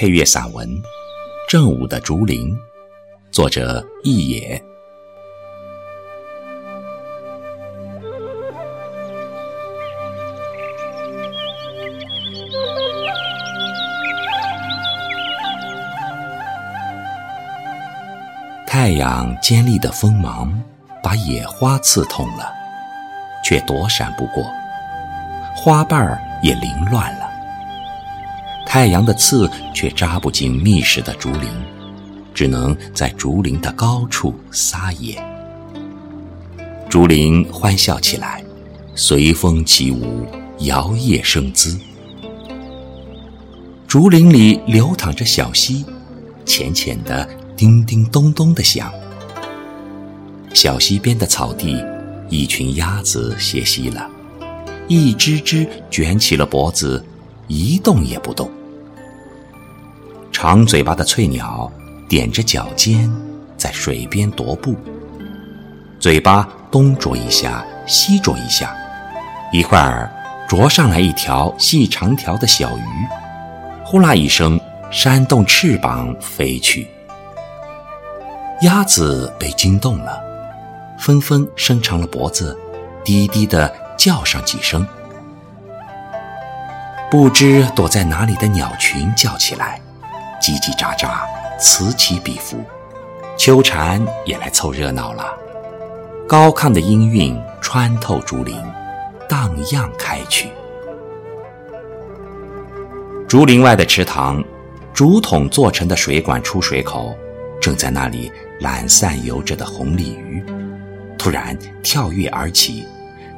配乐散文《正午的竹林》，作者易野。太阳尖利的锋芒把野花刺痛了，却躲闪不过，花瓣儿也凌乱了。太阳的刺却扎不进密实的竹林，只能在竹林的高处撒野。竹林欢笑起来，随风起舞，摇曳生姿。竹林里流淌着小溪，浅浅的。叮叮咚咚的响。小溪边的草地，一群鸭子歇息了，一只只卷起了脖子，一动也不动。长嘴巴的翠鸟踮着脚尖，在水边踱步，嘴巴东啄一下，西啄一下，一会儿啄上来一条细长条的小鱼，呼啦一声，扇动翅膀飞去。鸭子被惊动了，纷纷伸长了脖子，低低地叫上几声。不知躲在哪里的鸟群叫起来，叽叽喳喳，此起彼伏。秋蝉也来凑热闹了，高亢的音韵穿透竹林，荡漾开去。竹林外的池塘，竹筒做成的水管出水口。正在那里懒散游着的红鲤鱼，突然跳跃而起，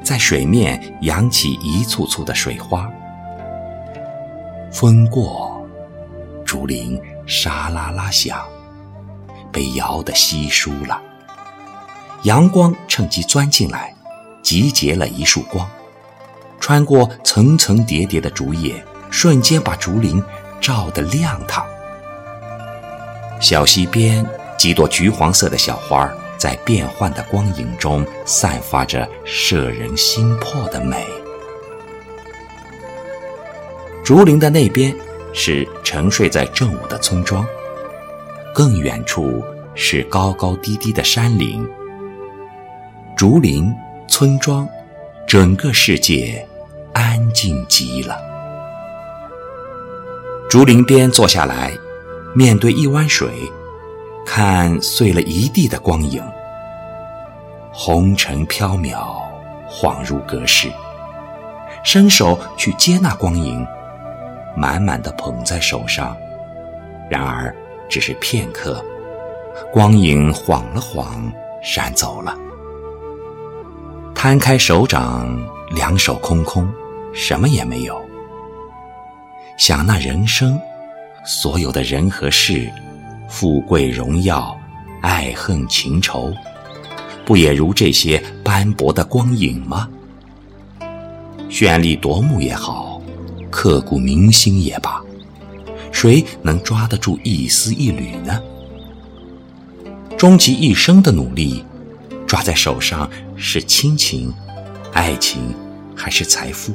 在水面扬起一簇簇的水花。风过，竹林沙啦啦响，被摇得稀疏了。阳光趁机钻进来，集结了一束光，穿过层层叠叠的竹叶，瞬间把竹林照得亮堂。小溪边，几朵橘黄色的小花在变幻的光影中散发着摄人心魄的美。竹林的那边是沉睡在正午的村庄，更远处是高高低低的山林。竹林、村庄，整个世界安静极了。竹林边坐下来。面对一湾水，看碎了一地的光影，红尘飘渺，恍如隔世。伸手去接那光影，满满的捧在手上，然而只是片刻，光影晃了晃，闪走了。摊开手掌，两手空空，什么也没有。想那人生。所有的人和事，富贵荣耀，爱恨情仇，不也如这些斑驳的光影吗？绚丽夺目也好，刻骨铭心也罢，谁能抓得住一丝一缕呢？终其一生的努力，抓在手上是亲情、爱情，还是财富？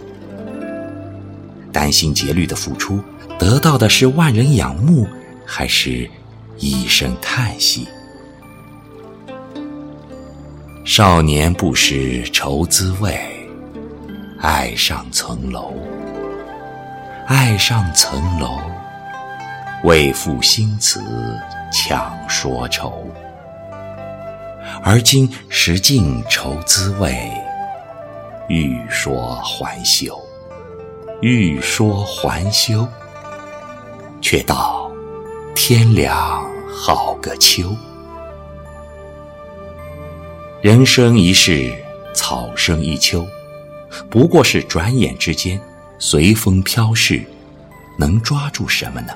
殚心竭虑的付出。得到的是万人仰慕，还是一声叹息？少年不识愁滋味，爱上层楼，爱上层楼，为赋新词强说愁。而今识尽愁滋味，欲说还休，欲说还休。却道天凉好个秋。人生一世，草生一秋，不过是转眼之间，随风飘逝，能抓住什么呢？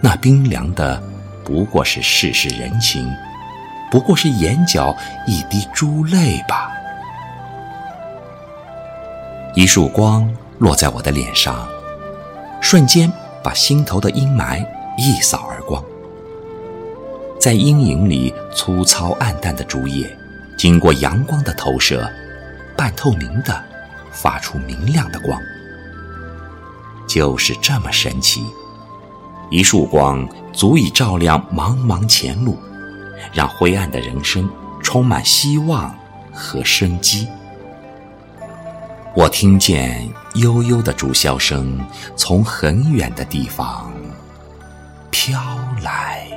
那冰凉的，不过是世事人情，不过是眼角一滴珠泪吧。一束光落在我的脸上，瞬间。把心头的阴霾一扫而光，在阴影里粗糙暗淡的竹叶，经过阳光的投射，半透明的，发出明亮的光。就是这么神奇，一束光足以照亮茫茫前路，让灰暗的人生充满希望和生机。我听见悠悠的竹箫声从很远的地方飘来。